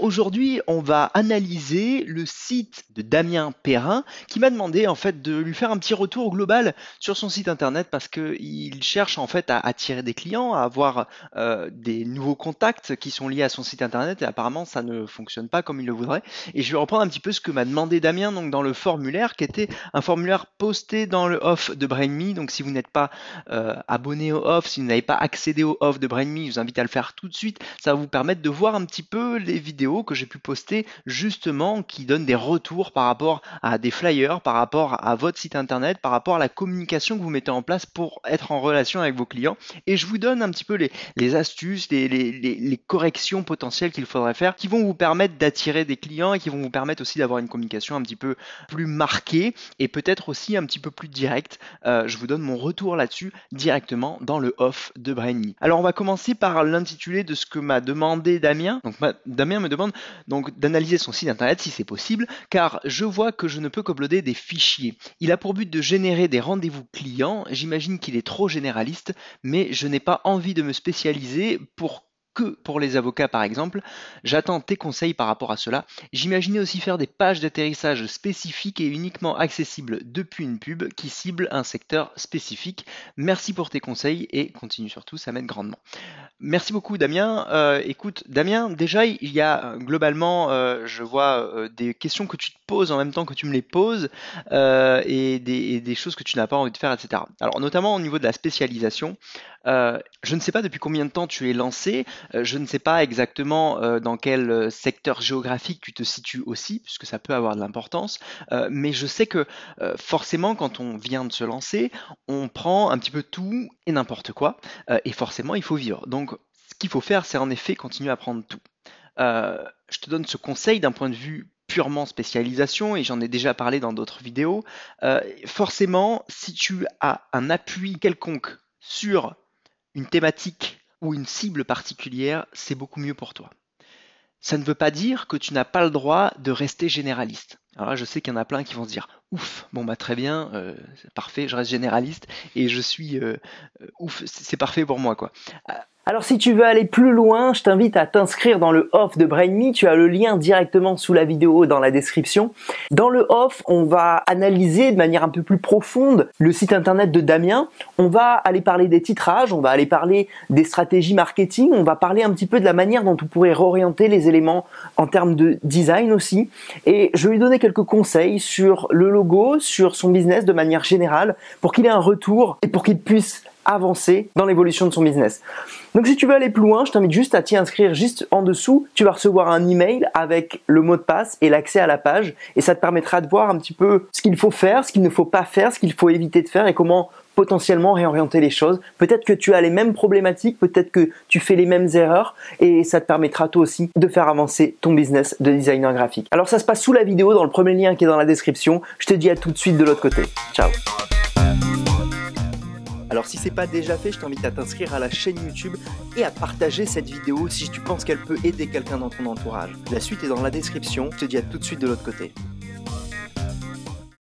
Aujourd'hui, on va analyser le site de Damien Perrin qui m'a demandé en fait de lui faire un petit retour global sur son site internet parce qu'il cherche en fait à attirer des clients, à avoir euh, des nouveaux contacts qui sont liés à son site internet et apparemment ça ne fonctionne pas comme il le voudrait. Et je vais reprendre un petit peu ce que m'a demandé Damien donc dans le formulaire qui était un formulaire posté dans le off de BrainMe. Donc si vous n'êtes pas euh, abonné au off, si vous n'avez pas accédé au off de BrainMe, je vous invite à le faire tout de suite. Ça va vous permettre de voir un petit peu les vidéos que j'ai pu poster justement qui donnent des retours par rapport à des flyers, par rapport à votre site internet, par rapport à la communication que vous mettez en place pour être en relation avec vos clients. Et je vous donne un petit peu les, astuces, les, corrections potentielles qu'il faudrait faire qui vont vous permettre d'attirer des clients et qui vont vous permettre aussi d'avoir une communication un petit peu plus marquée et peut-être aussi un petit peu plus directe. Euh, je vous donne mon retour là-dessus directement dans le off de BrainMe. Alors on va commencer par l'intitulé de ce que m'a demandé Damien. Donc Damien me demande donc d'analyser son site internet si c'est possible, car je vois que je ne peux qu'uploader des fichiers. Il a pour but de générer des rendez-vous clients. J'imagine qu'il est trop généraliste, mais je n'ai pas envie de me spécialiser pour pour les avocats par exemple. J'attends tes conseils par rapport à cela. J'imaginais aussi faire des pages d'atterrissage spécifiques et uniquement accessibles depuis une pub qui cible un secteur spécifique. Merci pour tes conseils et continue surtout, ça m'aide grandement. Merci beaucoup Damien. Euh, écoute Damien, déjà il y a euh, globalement, euh, je vois des questions que tu te poses en même temps que tu me les poses et des, choses que tu n'as pas envie de faire, etc. Alors notamment au niveau de la spécialisation, je ne sais pas depuis combien de temps tu es lancé. Euh, je ne sais pas exactement euh, dans quel euh, secteur géographique tu te situes aussi, puisque ça peut avoir de l'importance, mais je sais que forcément, quand on vient de se lancer, on prend un petit peu tout et n'importe quoi, et forcément, il faut vivre. Donc, ce qu'il faut faire, c'est en effet continuer à prendre tout. je te donne ce conseil d'un point de vue purement spécialisation, et j'en ai déjà parlé dans d'autres vidéos. forcément, si tu as un appui quelconque sur une thématique ou une cible particulière, c'est beaucoup mieux pour toi. Ça ne veut pas dire que tu n'as pas le droit de rester généraliste. Alors là, je sais qu'il y en a plein qui vont se dire ouf, bon bah très bien, euh, parfait, je reste généraliste et je suis euh, euh, ouf, c'est parfait pour moi quoi. Alors si tu veux aller plus loin, je t'invite à t'inscrire dans le off de BrainMe, tu as le lien directement sous la vidéo dans la description. Dans le off, on va analyser de manière un peu plus profonde le site internet de Damien, on va aller parler des titrages, on va aller parler des stratégies marketing, on va parler un petit peu de la manière dont on pourrait réorienter les éléments en termes de design aussi, et je vais lui donner quelques conseils sur le sur son business de manière générale, pour qu'il ait un retour et pour qu'il puisse avancer dans l'évolution de son business. Donc si tu veux aller plus loin, je t'invite juste à t'y inscrire juste en dessous. Tu vas recevoir un email avec le mot de passe et l'accès à la page et ça te permettra de voir un petit peu ce qu'il faut faire, ce qu'il ne faut pas faire, ce qu'il faut éviter de faire et comment potentiellement réorienter les choses. Peut-être que tu as les mêmes problématiques, peut-être que tu fais les mêmes erreurs et ça te permettra toi aussi de faire avancer ton business de designer graphique. Alors ça se passe sous la vidéo dans le premier lien qui est dans la description. Je te dis à tout de suite de l'autre côté. Ciao alors si c'est pas déjà fait, je t'invite à t'inscrire à la chaîne YouTube et à partager cette vidéo si tu penses qu'elle peut aider quelqu'un dans ton entourage. La suite est dans la description, je te dis à tout de suite de l'autre côté.